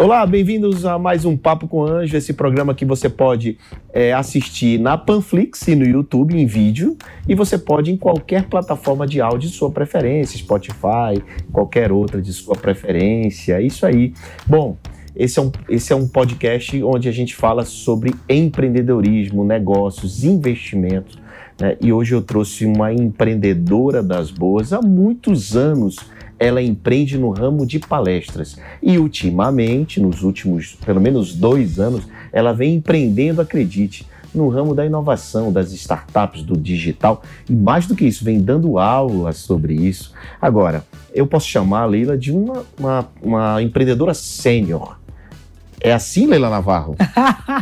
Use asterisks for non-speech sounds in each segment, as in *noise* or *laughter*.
Olá, bem-vindos a mais um Papo com Anjo, esse programa que você pode é, assistir na Panflix e no YouTube em vídeo, e você pode em qualquer plataforma de áudio de sua preferência, Spotify, qualquer outra de sua preferência, isso aí. Bom, esse é um, esse é um podcast onde a gente fala sobre empreendedorismo, negócios, investimentos, né? e hoje eu trouxe uma empreendedora das boas há muitos anos ela empreende no ramo de palestras. E ultimamente, nos últimos pelo menos dois anos, ela vem empreendendo, acredite, no ramo da inovação, das startups, do digital. E mais do que isso, vem dando aulas sobre isso. Agora, eu posso chamar a Leila de uma, uma, uma empreendedora sênior. É assim, Leila Navarro?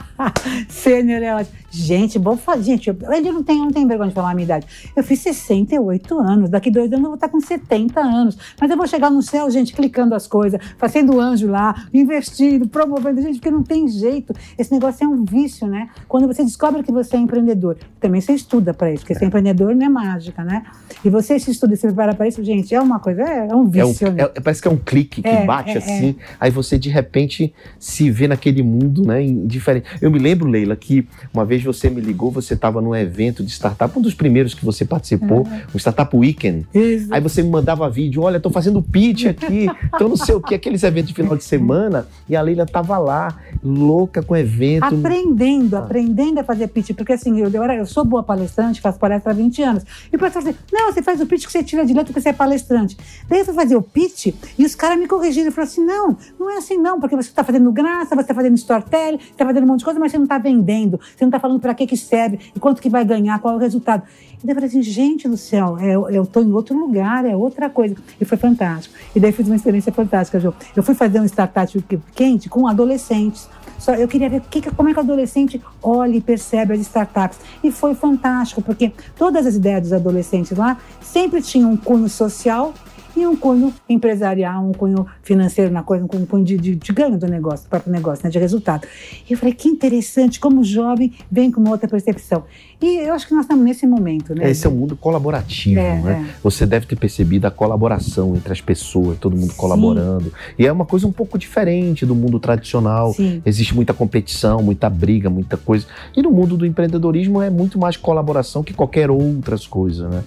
*laughs* Sênior é ótimo. Gente, bom fazer. Gente, eu, ele não tem, não tem vergonha de falar a minha idade. Eu fiz 68 anos. Daqui dois anos eu vou estar com 70 anos. Mas eu vou chegar no céu, gente, clicando as coisas, fazendo anjo lá, investindo, promovendo. Gente, porque não tem jeito. Esse negócio é um vício, né? Quando você descobre que você é empreendedor, também você estuda para isso, porque é. ser empreendedor não é mágica, né? E você se estuda e se prepara para isso, gente, é uma coisa, é, é um vício. É um, né? é, parece que é um clique que É, bate é, assim, aí você de repente se vê naquele mundo, né, em diferente. Eu me lembro, Leila, que uma vez você me ligou, você estava num evento de startup, um dos primeiros que você participou, o Startup Weekend. Isso. Aí você me mandava vídeo, olha, tô fazendo pitch aqui, então não sei o que, aqueles eventos de final de *laughs* semana, e a Leila tava lá, louca com o evento. Aprendendo, Ah. aprendendo a fazer pitch. Porque assim, eu, eu, era- eu sou boa palestrante, faço palestra há 20 anos. E o professor assim, não, você faz o pitch que você tira de letra porque você é palestrante. Daí eu fui fazer o pitch e os caras me corrigiram. e falaram assim, não, não é assim não, porque você está fazendo graça, você está fazendo storytelling, está fazendo um monte de coisa, mas você não está vendendo. Você não está falando para que que serve e quanto que vai ganhar, qual é o resultado. E daí eu falei assim, gente do céu, é, eu estou em outro lugar, é outra coisa. E foi fantástico. E daí fiz uma experiência fantástica, Jô. Eu fui fazer um startup quente com adolescentes. Só eu queria ver que- como é que o adolescente olha e percebe as startups. E foi fantástico, porque todas as ideias dos adolescentes lá sempre tinham um cunho social e um cunho empresarial, um cunho financeiro na coisa, um cunho de, de, de ganho do negócio, do próprio negócio, né, de resultado. E eu falei, que interessante, como jovem vem com uma outra percepção. E eu acho que nós estamos nesse momento, né? Esse é um mundo colaborativo, É, né? é. Você deve ter percebido a colaboração entre as pessoas, todo mundo Sim. colaborando. E é uma coisa um pouco diferente do mundo tradicional. Sim. Existe muita competição, muita briga, muita coisa. E no mundo do empreendedorismo é muito mais colaboração que qualquer outras coisas, né?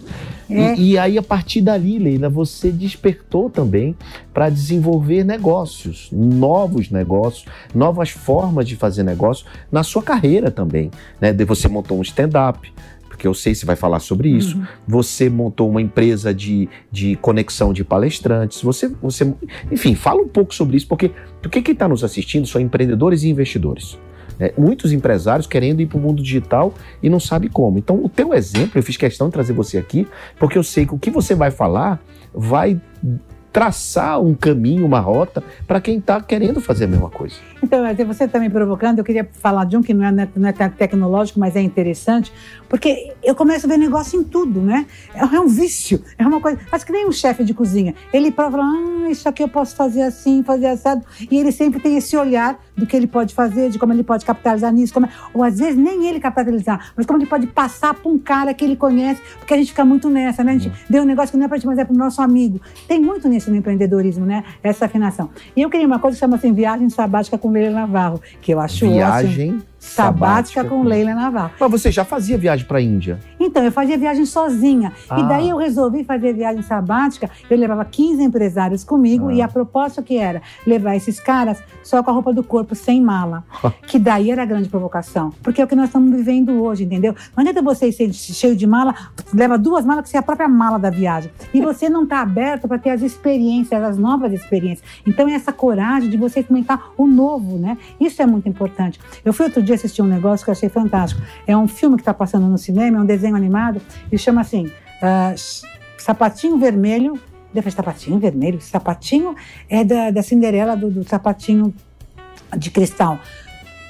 É. E, e aí, a partir dali, Leila, você despertou também para desenvolver negócios, novos negócios, novas formas de fazer negócio na sua carreira também. Né? De- Você montou um stand-up, porque eu sei se vai falar sobre isso. Uhum. Você montou uma empresa de, de conexão de palestrantes. Você, você, enfim, fala um pouco sobre isso, porque, porque quem está nos assistindo são empreendedores e investidores. né? muitos empresários querendo ir para o mundo digital e não sabe como. Então, o teu exemplo, eu fiz questão de trazer você aqui, porque eu sei que o que você vai falar vai traçar um caminho, uma rota para quem está querendo fazer a mesma coisa. Então, você está me provocando, eu queria falar de um que não é, não é te- tecnológico, mas é interessante, porque eu começo a ver negócio em tudo, né? É é um vício, é uma coisa. Acho que nem um chefe de cozinha. Ele prova, ah, isso aqui eu posso fazer assim, fazer assado. E ele sempre tem esse olhar do que ele pode fazer, de como ele pode capitalizar nisso. Como Ou às vezes nem ele capitalizar, mas como ele pode passar para um cara que ele conhece, porque a gente fica muito nessa, né? A gente deu um negócio que não é para gente, mas é para o nosso amigo. Tem muito nisso no empreendedorismo, né? Essa afinação. E eu queria uma coisa que chama assim, viagem sabática com Leila Navarro, que eu acho ótimo. Viagem Sabática com Leila Naval. Mas você já fazia viagem para a Índia? Então, eu fazia viagem sozinha. Ah. E daí eu resolvi fazer viagem sabática. Eu levava 15 empresários comigo Ah. e a proposta que era levar esses caras só com a roupa do corpo, sem mala. *laughs* que daí era a grande provocação. Porque é o que nós estamos vivendo hoje, entendeu? Não adianta você ser cheio de mala, leva duas malas que você é a própria mala da viagem. E *laughs* você não está aberto para ter as experiências, as novas experiências. Então, é essa coragem de você experimentar o novo, né? Isso é muito importante. Eu fui outro dia assistir um negócio que eu achei fantástico. É um filme que está passando no cinema, é um desenho animado, e chama assim: ah, Sapatinho Vermelho. Deve ser sapatinho vermelho. Sapatinho é da, da Cinderela, do, do sapatinho de cristal.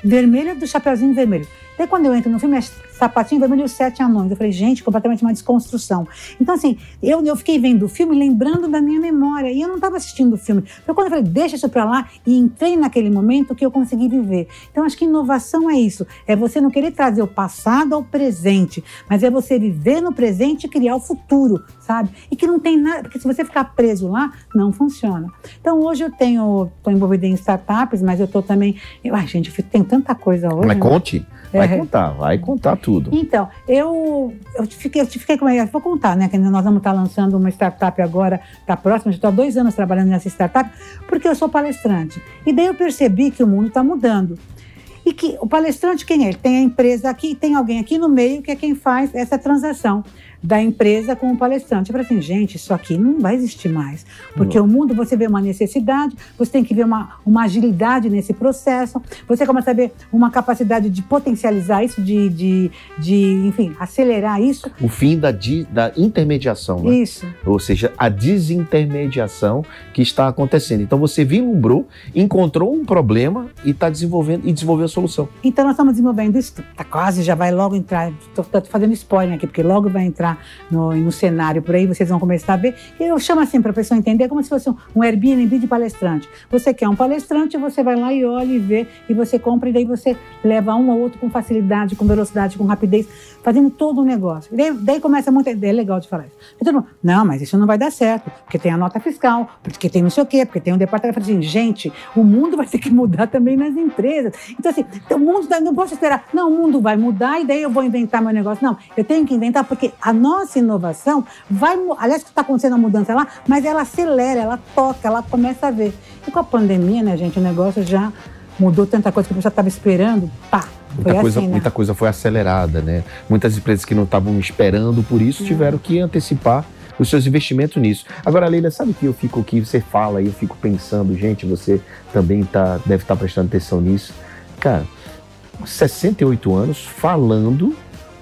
Vermelho é do Chapeuzinho Vermelho. Daí quando eu entro no filme, é Sapatinho Vermelho e Sete Anões. Eu falei, gente, completamente uma desconstrução. Então, assim, eu, eu fiquei vendo o filme lembrando da minha memória. E eu não estava assistindo o filme. Então, quando eu falei, deixa isso para lá, e entrei naquele momento que eu consegui viver. Então, acho que inovação é isso. É você não querer trazer o passado ao presente, mas é você viver no presente e criar o futuro, sabe? E que não tem nada, porque se você ficar preso lá, não funciona. Então, hoje eu tenho, estou envolvida em startups, mas eu estou também. Eu, ai, gente, eu tenho tanta coisa hoje. Mas né? conte. Vai É. contar, vai contar tudo. Então, eu, eu fiquei, eu fiquei como é, vou contar, né? Que nós vamos estar lançando uma startup agora, tá próxima, já estou há dois anos trabalhando nessa startup, porque eu sou palestrante. E daí eu percebi que o mundo está mudando. E que o palestrante, quem é? Ele tem a empresa aqui, tem alguém aqui no meio que é quem faz essa transação da empresa com o palestrante. Eu falei assim, gente, isso aqui não vai existir mais. Porque o mundo, você vê uma necessidade, você tem que ver uma, uma agilidade nesse processo, você começa a ver uma capacidade de potencializar isso, de, de, de enfim, acelerar isso. O fim da, di- da intermediação, né? Isso. Ou seja, a desintermediação que está acontecendo. Então você vislumbrou, encontrou um problema e está desenvolvendo e desenvolveu a solução. Então nós estamos desenvolvendo isso, tá quase, já vai logo entrar, estou fazendo spoiler aqui, porque logo vai entrar no, no cenário por aí, vocês vão começar a ver. Eu chamo assim para a pessoa entender como se fosse um, um Airbnb de palestrante. Você quer um palestrante, você vai lá e olha e vê, e você compra, e daí você leva um ou outro com facilidade, com velocidade, com rapidez, fazendo todo o negócio. E daí, daí começa muita é legal de falar isso. Não, mas isso não vai dar certo, porque tem a nota fiscal, porque tem não sei o quê, porque tem um departamento. Assim, gente, o mundo vai ter que mudar também nas empresas. Então, assim, o mundo tá- não posso esperar. Não, o mundo vai mudar e daí eu vou inventar meu negócio. Não, eu tenho que inventar porque a nossa inovação vai. Aliás, que está acontecendo a mudança lá, mas ela acelera, ela toca, ela começa a ver. E com a pandemia, né, gente, o negócio já mudou tanta coisa que a pessoa estava esperando, pá. Muita Foi coisa, assim, né? muita coisa foi acelerada, né? Muitas empresas que não estavam esperando por isso tiveram que antecipar os seus investimentos nisso. Agora, Leila, sabe que eu fico aqui, você fala e eu fico pensando, gente, você também tá, deve estar prestando atenção nisso. Cara, 68 anos falando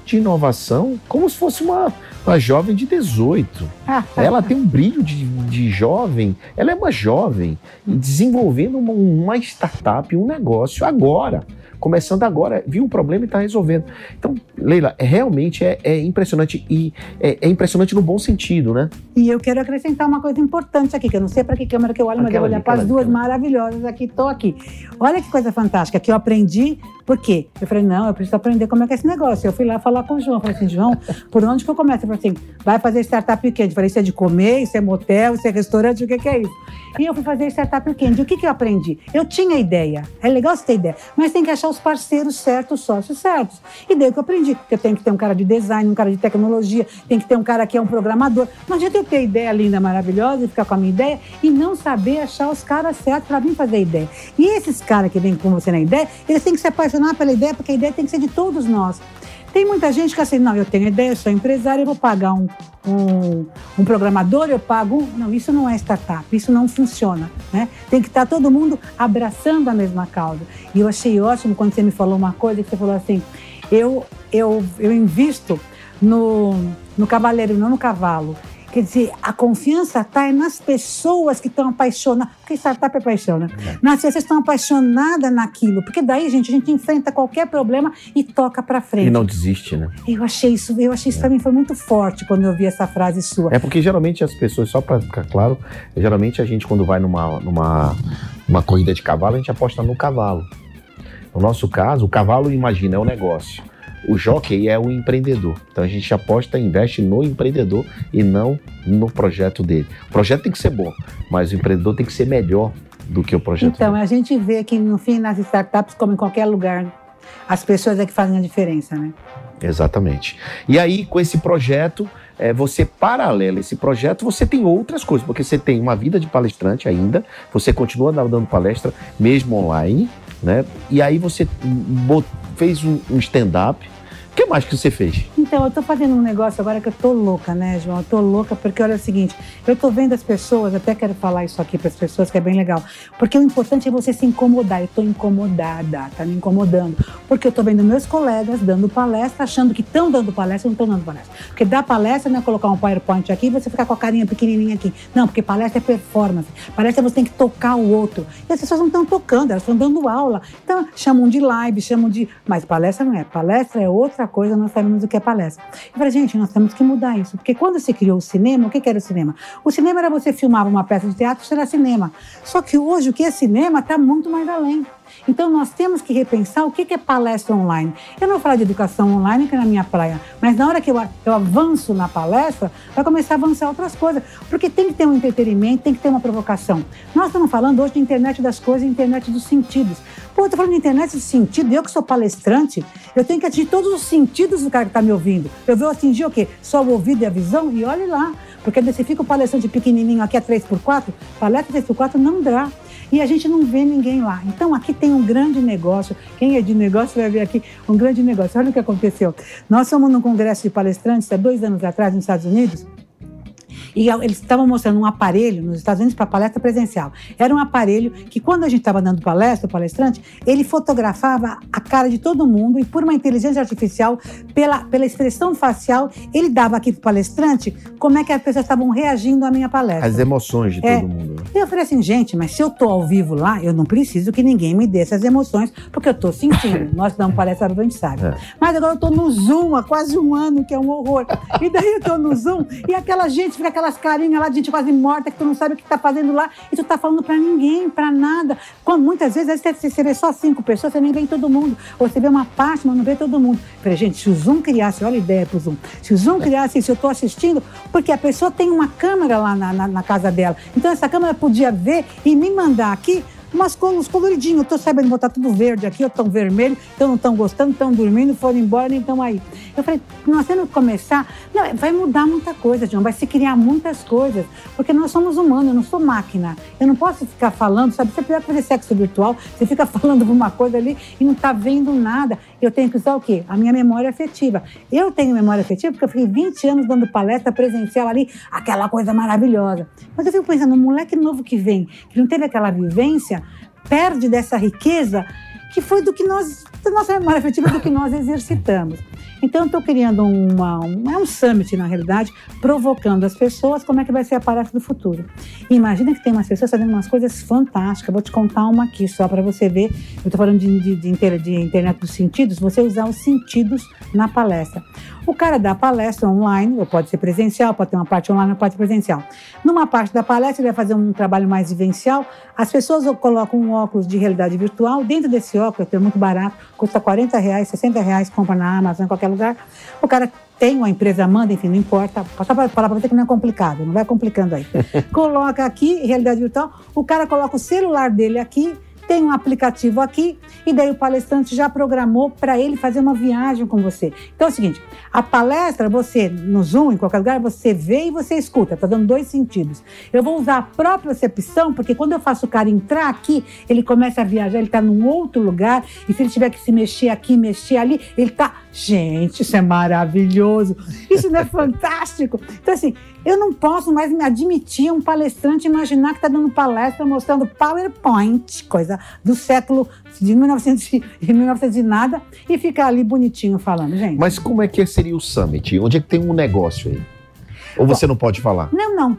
de inovação como se fosse uma, uma jovem de 18. Ah, Ela tem um brilho de, de jovem, ela é uma jovem, desenvolvendo uma, uma startup, um negócio agora. Começando agora, viu o problema e está resolvendo. Então, Leila, é- realmente é, é impressionante e é, é impressionante no bom sentido, né? E eu quero acrescentar uma coisa importante aqui, que eu não sei para que câmera que eu olho, mas eu Aquela vou olhar para as duas aquela. maravilhosas aqui, estou aqui. Olha que coisa fantástica, que eu aprendi, por quê? Eu falei, não, eu preciso aprender como é que é esse negócio. Eu fui lá falar com o João, eu falei assim, João, por onde que eu começo? Ele falou assim, vai fazer startup weekend. Eu falei, isso é de comer, isso é motel, isso é restaurante, o que, que é isso? E eu fui fazer startup weekend. O que, que eu aprendi? Eu tinha ideia, é legal você ter ideia, mas tem que achar os parceiros certos, os sócios certos. E daí o que eu aprendi, que eu tenho que ter um cara de design, um cara de tecnologia, tem que ter um cara que é um programador. Não adianta eu ter ideia linda, maravilhosa e ficar com a minha ideia e não saber achar os caras certos para vir fazer a ideia. E esses caras que vêm com você na ideia, eles têm que se apaixonar pela ideia, porque a ideia tem que ser de todos nós. Tem muita gente que assim, não, eu tenho ideia, eu sou empresário, eu vou pagar um, um, um programador, eu pago um. Não, isso não é startup, isso não funciona. Né? Tem que estar todo mundo abraçando a mesma causa. E eu achei ótimo quando você me falou uma coisa, que você falou assim, eu, eu, eu invisto no, no cavaleiro, não no cavalo. Quer dizer, a confiança está nas pessoas que estão apaixonadas. Porque startup é paixão, né? Nas pessoas que estão apaixonadas naquilo. Porque daí, gente, a gente enfrenta qualquer problema e toca para frente. E não desiste, né? Eu achei isso, eu achei isso para mim foi muito forte quando eu vi essa frase sua. É porque geralmente as pessoas, só para ficar claro, geralmente a gente quando vai numa, numa uma corrida de cavalo, a gente aposta no cavalo. No nosso caso, o cavalo, imagina, é o negócio. O jockey é o empreendedor. Então a gente aposta, investe no empreendedor e não no projeto dele. O projeto tem que ser bom, mas o empreendedor tem que ser melhor do que o projeto Então, dele. a gente vê que no fim nas startups, como em qualquer lugar, as pessoas é que fazem a diferença, né? Exatamente. E aí, com esse projeto, é, você paralela esse projeto, você tem outras coisas, porque você tem uma vida de palestrante ainda, você continua dando palestra mesmo online, né? E aí você fez um stand-up. Que mais que você fez? Então, eu tô fazendo um negócio agora que eu tô louca, né, João? Eu tô louca porque olha o seguinte, eu tô vendo as pessoas, até quero falar isso aqui para as pessoas, que é bem legal. Porque o importante é você se incomodar. Eu tô incomodada, tá me incomodando. Porque eu tô vendo meus colegas dando palestra, achando que estão dando palestra, não estão dando palestra. Porque dar palestra não é colocar um PowerPoint aqui e você ficar com a carinha pequenininha aqui. Não, porque palestra é performance. Palestra você tem que tocar o outro. E as pessoas não estão tocando, elas estão dando aula. Então, chamam de live, chamam de. Mas palestra não é. Palestra é outra coisa, nós sabemos o que é palestra. Eu falei, gente, nós temos que mudar isso. Porque quando se criou o cinema, o que que era o cinema? O cinema era você filmar uma peça de teatro, isso era cinema. Só que hoje o que é cinema está muito mais além. Então nós temos que repensar o que é palestra online. Eu não vou falar de educação online, que é na minha praia, mas na hora que eu, avanço na palestra, vai começar a avançar outras coisas. Porque tem que ter um entretenimento, tem que ter uma provocação. Nós estamos falando hoje de internet das coisas, internet dos sentidos. Pô, eu estou falando de internet de sentido, eu que sou palestrante, eu tenho que atingir todos os sentidos do cara que está me ouvindo. Eu vou atingir o quê? Só o ouvido e a visão? E olhe lá. Porque você fica o palestrante pequenininho aqui a 3x4, palestra 3x4 não dá. E a gente não vê ninguém lá. Então aqui tem um grande negócio. Quem é de negócio vai ver aqui um grande negócio. Olha o que aconteceu. Nós fomos num congresso de palestrantes há dois anos atrás nos Estados Unidos. E eles estavam mostrando um aparelho nos Estados Unidos para palestra presencial. Era um aparelho que, quando a gente estava dando palestra, o palestrante, ele fotografava a cara de todo mundo e, por uma inteligência artificial, pela, pela expressão facial, ele dava aqui para o palestrante como é que as pessoas estavam reagindo à minha palestra. As emoções de É. todo mundo. E eu falei assim, gente, mas se eu tô ao vivo lá, eu não preciso que ninguém me dê essas emoções, porque eu tô sentindo. *laughs* Nós damos palestra, a gente sabe. É. Mas agora eu tô no Zoom há quase um ano, que é um horror. E daí eu tô no Zoom e aquela gente fica aquelas carinhas lá de gente quase morta que tu não sabe o que tá fazendo lá e tu tá falando pra ninguém, pra nada. Quando, muitas vezes, você vê só cinco pessoas, você nem vê todo mundo. Ou você vê uma parte, mas não vê todo mundo. Eu falei, gente, se o Zoom criasse, olha a ideia pro Zoom, se o Zoom criasse isso, eu tô assistindo, porque a pessoa tem uma câmera lá na, na- na casa dela. Então essa câmera podia ver e me mandar aqui umas cores coloridinhos. Eu tô sabendo botar tudo verde aqui, ou tão vermelho, então não estão gostando, estão dormindo, foram embora, nem estão aí. Eu falei, nós temos que começar. Não, vai mudar muita coisa, João, vai se criar muitas coisas, porque nós somos humanos, eu não sou máquina. Eu não posso ficar falando, sabe? Você é pior que fazer sexo virtual, *laughs* você fica falando uma coisa ali e não está vendo nada. Eu tenho que usar o quê? A minha memória afetiva. Eu tenho memória afetiva porque eu fiquei 20 anos dando palestra presencial ali, aquela coisa maravilhosa. Mas eu fico pensando, um moleque novo que vem, que não teve aquela vivência, perde dessa riqueza que foi do que nós, da nossa memória afetiva, do que nós exercitamos. Então, estou criando uma, um, é um summit, na realidade, provocando as pessoas como é que vai ser a palestra do futuro. Imagina que tem umas pessoas fazendo umas coisas fantásticas. Vou te contar uma aqui, só para você ver. Eu estou falando de, de, de, de internet dos sentidos, você usar os sentidos na palestra. O cara dá palestra online, ou pode ser presencial, pode ter uma parte online, pode ser presencial. Numa parte da palestra, ele vai fazer um trabalho mais vivencial. As pessoas colocam um óculos de realidade virtual. Dentro desse óculos, que é muito barato, custa 40 reais, 60 reais, compra na Amazon, em qualquer lugar. O cara tem, uma empresa manda, enfim, não importa. Só para falar para você que não é complicado, não vai complicando aí. *laughs* coloca aqui, realidade virtual, o cara coloca o celular dele aqui, tem um aplicativo aqui, e daí o palestrante já programou para ele fazer uma viagem com você. Então é o seguinte: a palestra, você, no Zoom, em qualquer lugar, você vê e você escuta, está dando dois sentidos. Eu vou usar a própria percepção, porque quando eu faço o cara entrar aqui, ele começa a viajar, ele está num outro lugar, e se ele tiver que se mexer aqui, mexer ali, ele está. Gente, isso é maravilhoso! Isso não é *laughs* fantástico? Então, assim, eu não posso mais me admitir um palestrante imaginar que está dando palestra mostrando PowerPoint, coisa do século de 1900, e 1900 e nada, e ficar ali bonitinho falando, gente. Mas como é que seria o Summit? Onde é que tem um negócio aí? Ou você não pode falar? Não, não.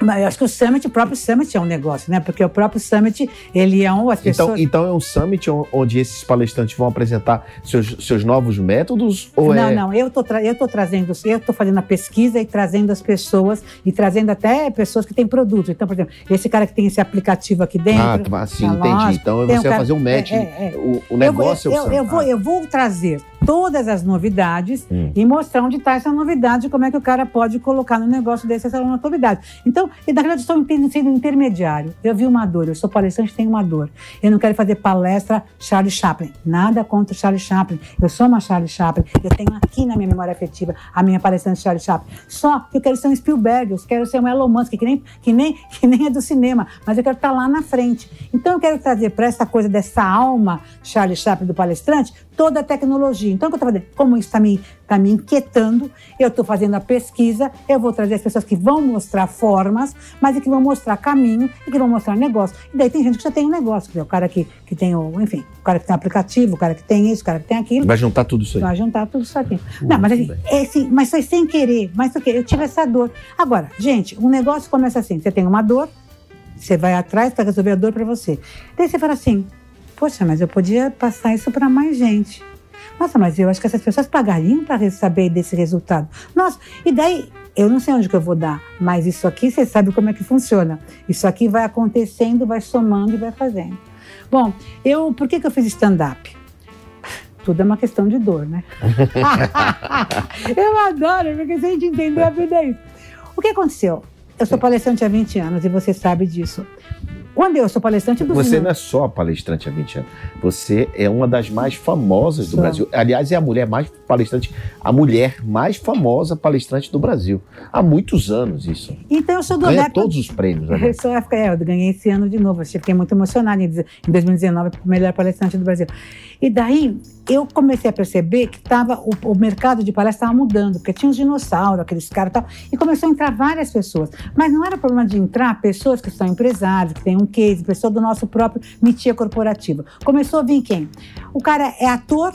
Mas eu acho que o Summit, o próprio Summit é um negócio, né? Porque o próprio Summit, ele é um. As Então, pessoas... então é um summit on- onde esses palestrantes vão apresentar seus, seus novos métodos? Ou não, é... não, eu tô, eu tô trazendo, eu tô fazendo a pesquisa e trazendo as pessoas, e trazendo até pessoas que têm produto. Então, por exemplo, esse cara que tem esse aplicativo aqui dentro. Ah, tá, sim, tá entendi. lógico. Então você um vai cara- fazer um match. é, é, é. O, o Eu negócio eu, é o eu, eu summit. vou, eu vou trazer todas as novidades Hum. e mostrar onde está essa novidade, como é que o cara pode colocar no negócio desse essa novidade. Então, e na verdade, eu estou sendo intermediário. Eu vi uma dor, eu sou palestrante, tenho uma dor. Eu não quero fazer palestra Charlie Chaplin. Nada contra o Charlie Chaplin. Eu sou uma Charlie Chaplin. Eu tenho aqui na minha memória afetiva a minha palestrante Charlie Chaplin. Só que eu quero ser um Spielberg, eu quero ser um Elon Musk, que nem, que nem, que nem é do cinema, mas eu quero estar lá na frente. Então, eu quero trazer para essa coisa dessa alma Charlie Chaplin do palestrante toda a tecnologia. Então, o que eu estou fazendo? Como isso está me, tá me inquietando, eu estou fazendo a pesquisa, eu vou trazer as pessoas que vão mostrar formas, mas e que vão mostrar caminho e que vão mostrar negócio. E daí tem gente que já tem um negócio, que é o cara que, que tem o, enfim, o cara que tem aplicativo, o cara que tem isso, o cara que tem aquilo. Vai juntar tudo isso aí. Vai juntar tudo isso aqui. Não, mas, assim, é assim, mas foi sem querer. Mas o quê? Eu tive essa dor. Agora, gente, um negócio começa assim: você tem uma dor, você vai atrás para resolver a dor para você. Daí você fala assim: poxa, mas eu podia passar isso para mais gente. Nossa, mas eu acho que essas pessoas pagariam para saber desse resultado. Nossa, e daí eu não sei onde que eu vou dar, mas isso aqui você sabe como é que funciona. Isso aqui vai acontecendo, vai somando e vai fazendo. Bom, eu por que, que eu fiz stand-up? Tudo é uma questão de dor, né? *laughs* eu adoro, porque se a gente entender a vida é isso. O que aconteceu? Eu sou palestrante há 20 anos e você sabe disso. Quando eu sou palestrante do Você não é só palestrante há 20 anos. Você é uma das mais famosas do Sou. Brasil. Aliás, é a mulher mais palestrante, a mulher mais famosa palestrante do Brasil. Há muitos anos isso. Então eu sou do Ganha adepto- todos os prêmios. né? Eu *laughs* sou época, é, eu ganhei esse ano de novo. Achei, fiquei muito emocionada em, em 2019, melhor palestrante do Brasil. E daí eu comecei a perceber que tava, o, o mercado de palestra estava mudando, porque tinha os dinossauros, aqueles caras e tal, e começou a entrar várias pessoas. Mas não era problema de entrar pessoas que são empresários, que têm um case, pessoa do nosso próprio mitia corporativa. Começou a vir quem? O cara é ator,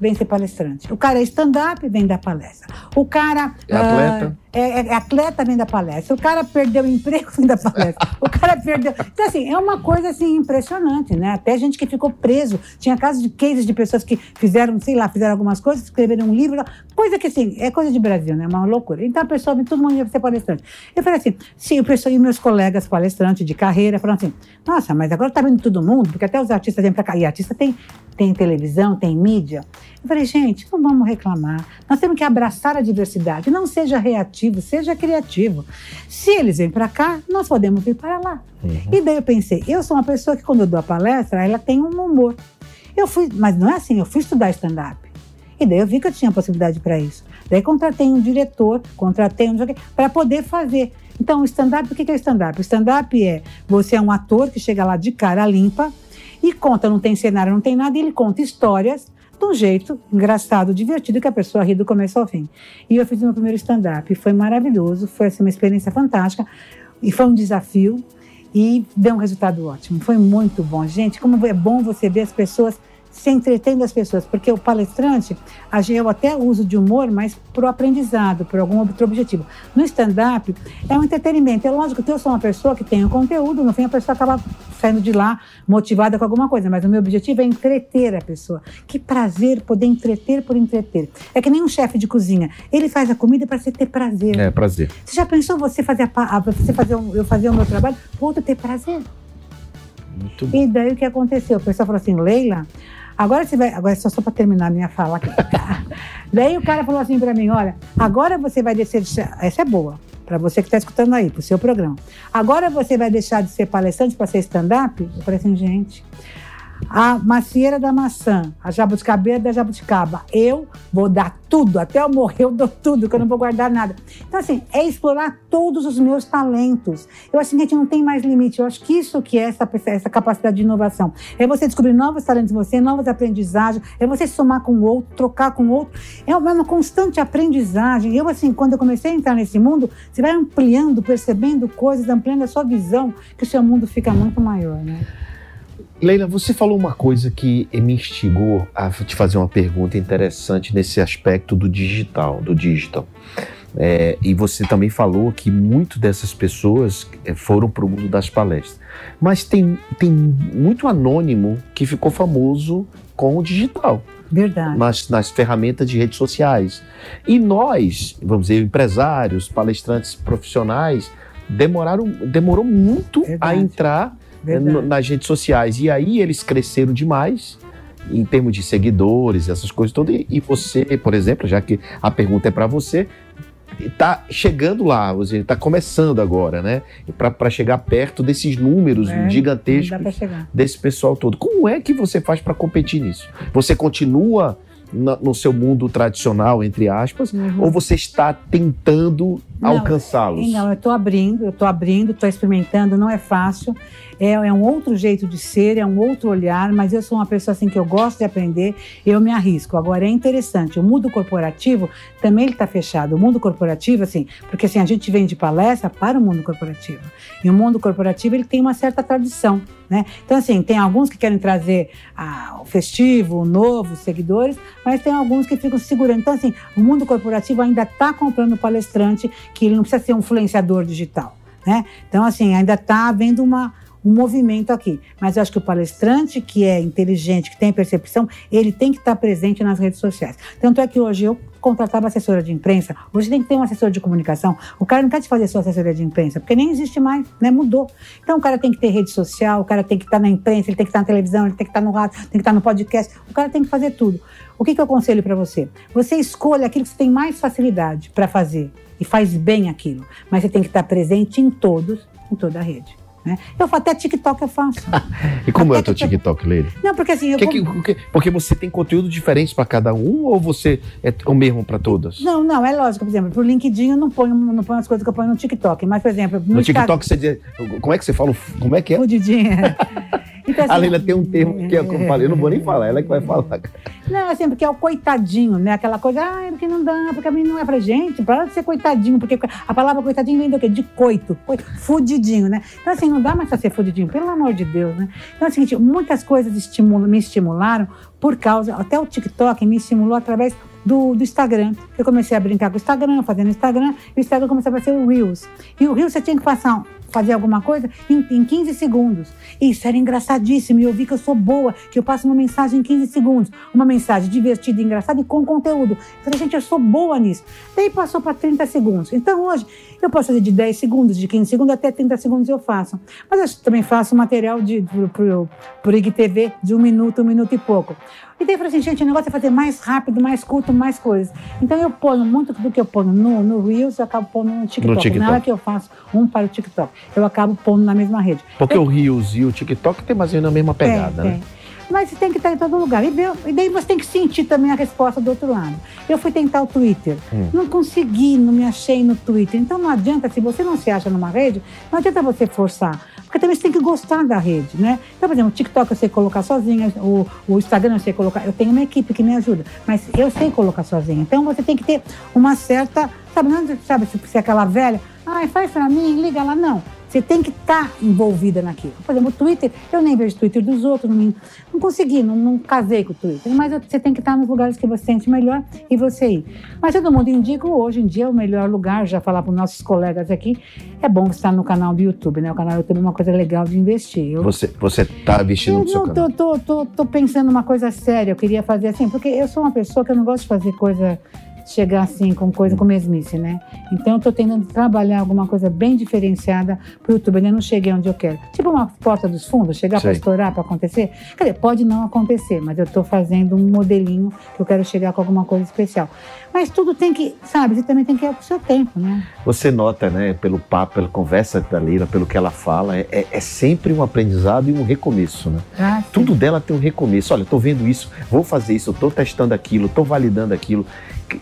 vem ser palestrante. O cara é stand-up, vem dar palestra. O cara É atleta. ah, é, é atleta, vem da palestra. O cara perdeu o emprego, *laughs* vem da palestra. O cara perdeu. Então, assim, é uma coisa assim, impressionante, né? Até gente que ficou preso. Tinha casos de cases de pessoas que fizeram, sei lá, fizeram algumas coisas, escreveram um livro, coisa que assim, é coisa de Brasil, né? Uma loucura. Então a pessoa, todo mundo ia ser palestrante. Eu falei assim, sim, o pessoal e meus colegas palestrantes de carreira falaram assim: nossa, mas agora tá vindo todo mundo, porque até os artistas vêm pra cá. E artista tem, tem televisão, tem mídia. Eu falei, gente, não vamos reclamar. Nós temos que abraçar a diversidade. Não seja reativo, seja criativo. Se eles vêm para cá, nós podemos vir para lá. E daí eu pensei, eu sou uma pessoa que quando eu dou a palestra, ela tem um humor. Eu fui, mas não é assim, eu fui estudar stand-up. E daí eu vi que eu tinha possibilidade para isso. Daí contratei um diretor, contratei um para poder fazer. Então, o stand-up, o que que é stand-up? O stand-up é você é um ator que chega lá de cara limpa e conta, não tem cenário, não tem nada, e ele conta histórias de um jeito engraçado, divertido, que a pessoa ri do começo ao fim. E eu fiz meu primeiro stand-up, foi maravilhoso, foi assim, uma experiência fantástica, e foi um desafio, e deu um resultado ótimo. Foi muito bom. Gente, como é bom você ver as pessoas se entretendo as pessoas, porque o palestrante, eu até uso de humor, mas para o aprendizado, por algum outro objetivo. No stand-up, é um entretenimento. É lógico que eu sou uma pessoa que tem o conteúdo, no fim a pessoa acaba saindo de lá motivada com alguma coisa, mas o meu objetivo é entreter a pessoa. Que prazer poder entreter por entreter. É que nem um chefe de cozinha. Ele faz a comida para você ter prazer. É, prazer. Você já pensou você fazer, a, você fazer um- eu fazer o meu trabalho, o outro ter prazer? Muito bom. E daí o que aconteceu? O pessoal falou assim, Leila, agora você vai. Agora só, só para terminar a minha fala aqui. *laughs* daí o cara falou assim para mim: olha, agora você vai descer de. Essa é boa, para você que está escutando aí, para o seu programa. Agora você vai deixar de ser palestrante para ser stand-up? Eu falei assim, gente. A macieira da maçã, a jabuticabeira da jabuticaba. Eu vou dar tudo, até eu morrer eu dou tudo, que eu não vou guardar nada. Então, assim, é explorar todos os meus talentos. Eu acho que a gente não tem mais limite. Eu acho que isso que é essa, essa capacidade de inovação. É você descobrir novos talentos em você, novas aprendizagens, é você somar com o outro, trocar com o outro. É uma constante aprendizagem. Eu, assim, quando eu comecei a entrar nesse mundo, você vai ampliando, percebendo coisas, ampliando a sua visão, que o seu mundo fica muito maior, né? Leila, você falou uma coisa que me instigou a te fazer uma pergunta interessante nesse aspecto do digital, do digital. É, e você também falou que muito dessas pessoas eh, foram para o mundo das palestras. Mas tem, tem muito anônimo que ficou famoso com o digital, Verdade. nas, nas ferramentas de redes sociais. E nós, vamos dizer, empresários, palestrantes profissionais, demoraram, demorou muito a Verdade. entrar é, Verdade. no- nas redes sociais. E aí eles cresceram demais em termos de seguidores, essas coisas todas. E, você, por exemplo, já que a pergunta é para você, está chegando lá, você está começando agora, né? Para chegar perto desses números É, gigantescos desse pessoal todo. Como é que você faz para competir nisso? Você continua no seu mundo tradicional, entre aspas, Uhum. ou você está tentando alcançá-los? Não, eu estou abrindo, eu estou abrindo, estou experimentando, não é fácil. É, é um outro jeito de ser, é um outro olhar, mas eu sou uma pessoa assim que eu gosto de aprender, eu me arrisco. Agora é interessante, o mundo corporativo também está fechado. O mundo corporativo, assim, porque assim, a gente vem de palestra para o mundo corporativo. E o mundo corporativo ele tem uma certa tradição. Né? Então, assim, tem alguns que querem trazer ah, o festivo, o novo, os seguidores, mas tem alguns que ficam segurando. Então, assim, o mundo corporativo ainda está comprando palestrante que ele não precisa ser um influenciador digital. Né? Então, assim, ainda está havendo uma, um movimento aqui. Mas eu acho que o palestrante que é inteligente, que tem percepção, ele tem que estar presente nas redes sociais. Tanto é que hoje eu contratava assessora de imprensa, hoje tem que ter um assessor de comunicação. O cara não quer te fazer sua assessoria de imprensa, porque nem existe mais, né? Mudou. Então o cara tem que ter rede social, o cara tem que estar na imprensa, ele tem que estar na televisão, ele tem que estar no rádio, tem que estar no podcast, o cara tem que fazer tudo. O que, que eu aconselho para você? Você escolha aquilo que você tem mais facilidade para fazer e faz bem aquilo, mas você tem que estar presente em todos, em toda a rede. Né? Eu até TikTok eu faço. *laughs* E como é o Até teu TikTok, Leire? Não, porque assim, eu Que- que- que- porque você tem conteúdo diferente para cada um ou você é o mesmo para todas? Não, não, é lógico, por exemplo, pro LinkedIn eu não ponho, não ponho as coisas que eu ponho no TikTok, mas, por exemplo, no, No TikTok você diz. Como é que você fala? Como é que é? Fudidinha. *laughs* Então, assim, A Leila tem um termo que é eu *laughs* falei, eu não vou nem falar, ela é que vai falar. Não, assim, porque é o coitadinho, né? Aquela coisa, ah, porque não dá, porque a mim não é pra gente, para de ser coitadinho, porque a palavra coitadinho vem do quê? De coito, coito fudidinho, né? Então, assim, não dá mais pra ser fudidinho, pelo amor de Deus, né? Então, é o seguinte, muitas coisas estimulam, me estimularam por causa, até o TikTok me estimulou através do, do Instagram. Eu comecei a brincar com o Instagram, fazendo Instagram, e o Instagram começou a aparecer o Reels. E o Reels você tinha que passar, fazer alguma coisa em, em 15 segundos. Isso era engraçadíssimo, e eu vi que eu sou boa, que eu passo uma mensagem em 15 segundos. Uma mensagem divertida, engraçada e com conteúdo. Eu falei, gente, eu sou boa nisso. Daí passou para 30 segundos. Então hoje, eu posso fazer de 10 segundos, de 15 segundos até 30 segundos eu faço. Mas eu também faço material de, pro, pro IGTV de um minuto, um minuto e pouco. E daí eu falei assim, gente, o negócio é fazer mais rápido, mais curto, mais coisas. Então eu ponho muito do que eu ponho no, no Reels, eu acabo pondo no TikTok. TikTok. Na hora que eu faço um para o TikTok, eu acabo pondo na mesma rede. Porque o Rios e o TikTok tem mais ou menos a mesma pegada, Tem, né? tem. Mas você tem que estar em todo lugar. E, deu- e daí você tem que sentir também a resposta do outro lado. Eu fui tentar o Twitter. Hum. Não consegui, não me achei no Twitter. Então não adianta, se você não se acha numa rede, não adianta você forçar. Porque também você tem que gostar da rede, né? Então, por exemplo, o TikTok eu sei colocar sozinha, o, o Instagram eu sei colocar. Eu tenho uma equipe que me ajuda, mas eu sei colocar sozinha. Então você tem que ter uma certa. Sabe, não, sabe se se é aquela velha, ai, faz pra mim, liga lá. Não. Você tem que estar envolvida naquilo. Por exemplo, o Twitter, eu nem vejo o Twitter dos outros, não, não consegui, não, não casei com o Twitter. Mas você tem que estar nos lugares que você sente melhor e você ir. Mas todo mundo indica, hoje em dia, o melhor lugar, já falar para os nossos colegas aqui, é bom você estar no canal do YouTube, né? O canal do YouTube é uma coisa legal de investir. Eu, Você, você tá vestindo eu no seu não, canal. tô, tô, tô, tô pensando uma coisa séria, eu queria fazer assim, porque eu sou uma pessoa que eu não gosto de fazer coisa, chegar assim com coisa com mesmice, né? Então eu tô tentando trabalhar alguma coisa bem diferenciada pro YouTube, ainda não cheguei onde eu quero. Tipo uma porta dos fundos, chegar para estourar, para acontecer. Quer dizer, pode não acontecer, mas eu tô fazendo um modelinho que eu quero chegar com alguma coisa especial. Mas tudo tem que, sabe, você também tem que ir com o seu tempo, né? Você nota, né, pelo papo, pela conversa da Leila, pelo que ela fala, é, é- é sempre um aprendizado e um recomeço, né? Ah. Tudo dela tem um recomeço. Olha, estou vendo isso, vou fazer isso, estou testando aquilo, estou validando aquilo.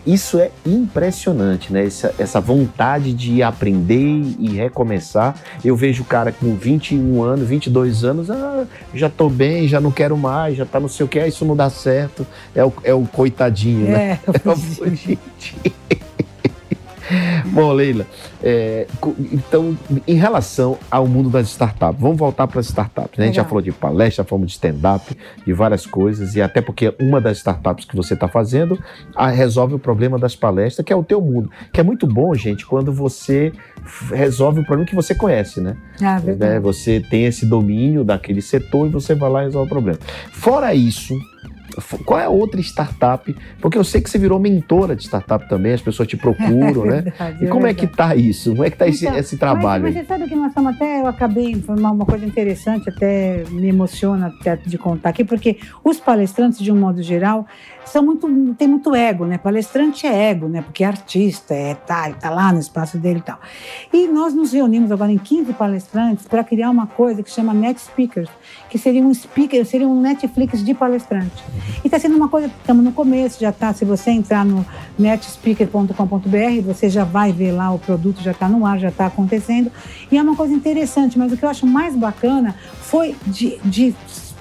Isso é impressionante, né? Essa, essa vontade de aprender e recomeçar. Eu vejo o cara com 21 anos, 22 anos, ah, já estou bem, já não quero mais, já tá não sei o que, ah, isso não dá certo. É o, é o coitadinho, né? É, *laughs* É o fugitinho. *laughs* Bom, Leila, é, então, em relação ao mundo das startups, vamos voltar para as startups. né? A gente já falou de palestra, falamos de stand-up, de várias coisas, e até porque uma das startups que você está fazendo a- resolve o problema das palestras, que é o teu mundo. Que é muito bom, gente, quando você resolve o problema que você conhece, né? Ah, verdade. né? Você tem esse domínio daquele setor e você vai lá e resolve o problema. Fora isso, qual é a outra startup? Porque eu sei que você virou mentora de startup também, as pessoas te procuram, *laughs* né? verdade, E como é, é que tá isso? Como é que tá esse, Então, esse trabalho Mas, você sabe que nós estamos até, eu acabei, uma, uma coisa interessante, até me emociona até de contar aqui, porque os palestrantes, de um modo geral, são muito, tem muito ego, né? Palestrante é ego, né? Porque é artista, é tá, tá lá no espaço dele e tal. E nós nos reunimos agora em 15 palestrantes para criar uma coisa que chama Net Speakers, que seria um speaker, seria um Netflix de palestrante. E está sendo uma coisa, estamos no começo, já está, se você entrar no netspeaker.com.br, você já vai ver lá o produto, já está no ar, já está acontecendo. E é uma coisa interessante, mas o que eu acho mais bacana foi de, de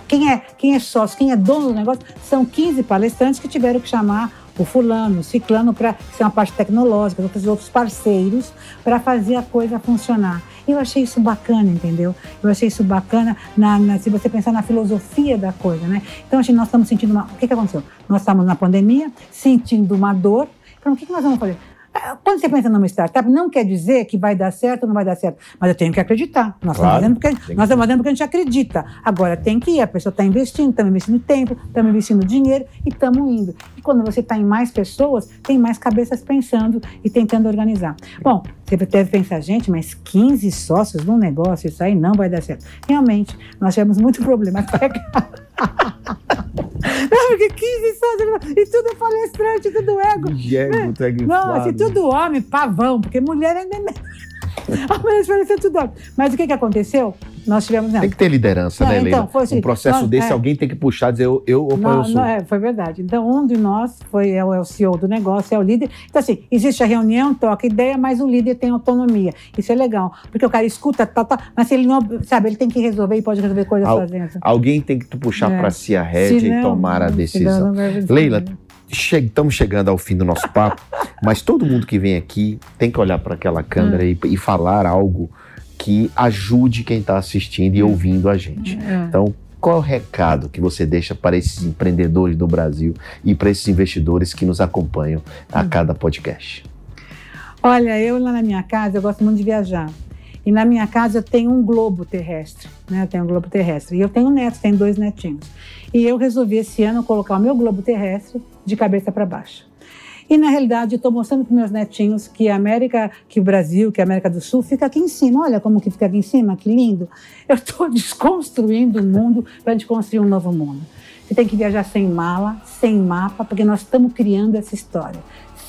quem é, quem é sócio, quem é dono do negócio, são 15 palestrantes que tiveram que chamar o fulano, o ciclano, para ser uma parte tecnológica, outros, outros parceiros, para fazer a coisa funcionar. Eu achei isso bacana, entendeu? Eu achei isso bacana na, na- se você pensar na filosofia da coisa, né? Então, assim, nós estamos sentindo uma... O que, que aconteceu? Nós estamos na pandemia, sentindo uma dor. Então, o que, que nós vamos fazer? Quando você pensa numa startup, não quer dizer que vai dar certo ou não vai dar certo, mas eu tenho que acreditar. Nós Claro, estamos fazendo porque, nós estamos fazendo porque a gente acredita. Agora tem que ir, a pessoa está investindo, estamos investindo tempo, estamos investindo dinheiro e estamos indo. E quando você está em mais pessoas, tem mais cabeças pensando e tentando organizar. Bom, você deve pensar, gente, mas 15 sócios num negócio, isso aí não vai dar certo. Realmente, nós tivemos muito problema. *laughs* Não, porque 15 sócios, e tudo palestrante, tudo ego. Ego, é Não, assim, tudo homem, pavão, porque mulher ainda é. *laughs* Ah, mas homem. Mas o que, que aconteceu? Nós tivemos. Não, Tem que ter liderança, Não, né, então, Leila? foi assim, um processo nós- desse, é. alguém tem que puxar, dizer eu, eu opa, não, eu sou. não, é, foi verdade. Então, um de nós foi, é, o- é CEO do negócio, é o líder. Então, assim, existe a reunião, troca ideia, mas o líder tem autonomia. Isso é legal. Porque o cara escuta, tal, tal, mas se ele não, sabe, ele tem que resolver e pode resolver coisas Al- sozinho. Alguém tem que puxar É. para si a rédea e tomar a decisão. Leila, che- estamos chegando ao fim do nosso papo, mas todo mundo que vem aqui tem que olhar para aquela câmera Hum. e, e falar algo que ajude quem está assistindo e ouvindo a gente. É. Então, qual é o recado que você deixa para esses empreendedores do Brasil e para esses investidores que nos acompanham a Hum. cada podcast? Olha, eu lá na minha casa, eu gosto muito de viajar. E na minha casa eu tenho um globo terrestre, né? Eu tenho um globo terrestre. E eu tenho netos, tenho dois netinhos. E eu resolvi esse ano colocar o meu globo terrestre de cabeça para baixo. E na realidade, estou mostrando para meus netinhos que a América, que o Brasil, que a América do Sul fica aqui em cima. Olha como que fica aqui em cima, que lindo. Eu estou *laughs* desconstruindo o mundo para a gente construir um novo mundo. Você tem que viajar sem mala, sem mapa, porque nós estamos criando essa história.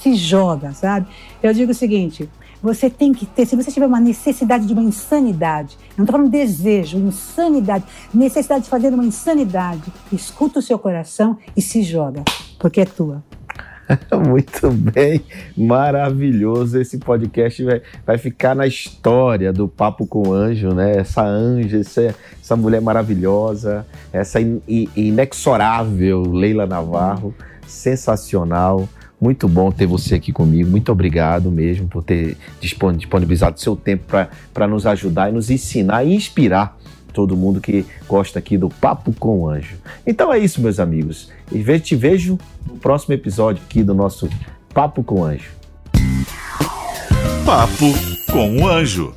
Se joga, sabe? Eu digo o seguinte: você tem que ter, se você tiver uma necessidade de uma insanidade, não estou falando desejo, insanidade, necessidade de fazer uma insanidade, escuta o seu coração e se joga, porque é tua. *laughs* Muito bem, maravilhoso. Esse podcast vai, vai ficar na história do Papo com o Anjo, né? Essa anja, essa, essa mulher maravilhosa, essa in- i- inexorável Leila Navarro, sensacional. Muito bom ter você aqui comigo. Muito obrigado mesmo por ter dispon- disponibilizado seu tempo para nos ajudar e nos ensinar e inspirar todo mundo que gosta aqui do Papo com o Anjo. Então é isso, meus amigos. E te vejo no próximo episódio aqui do nosso Papo com o Anjo. Papo com o Anjo.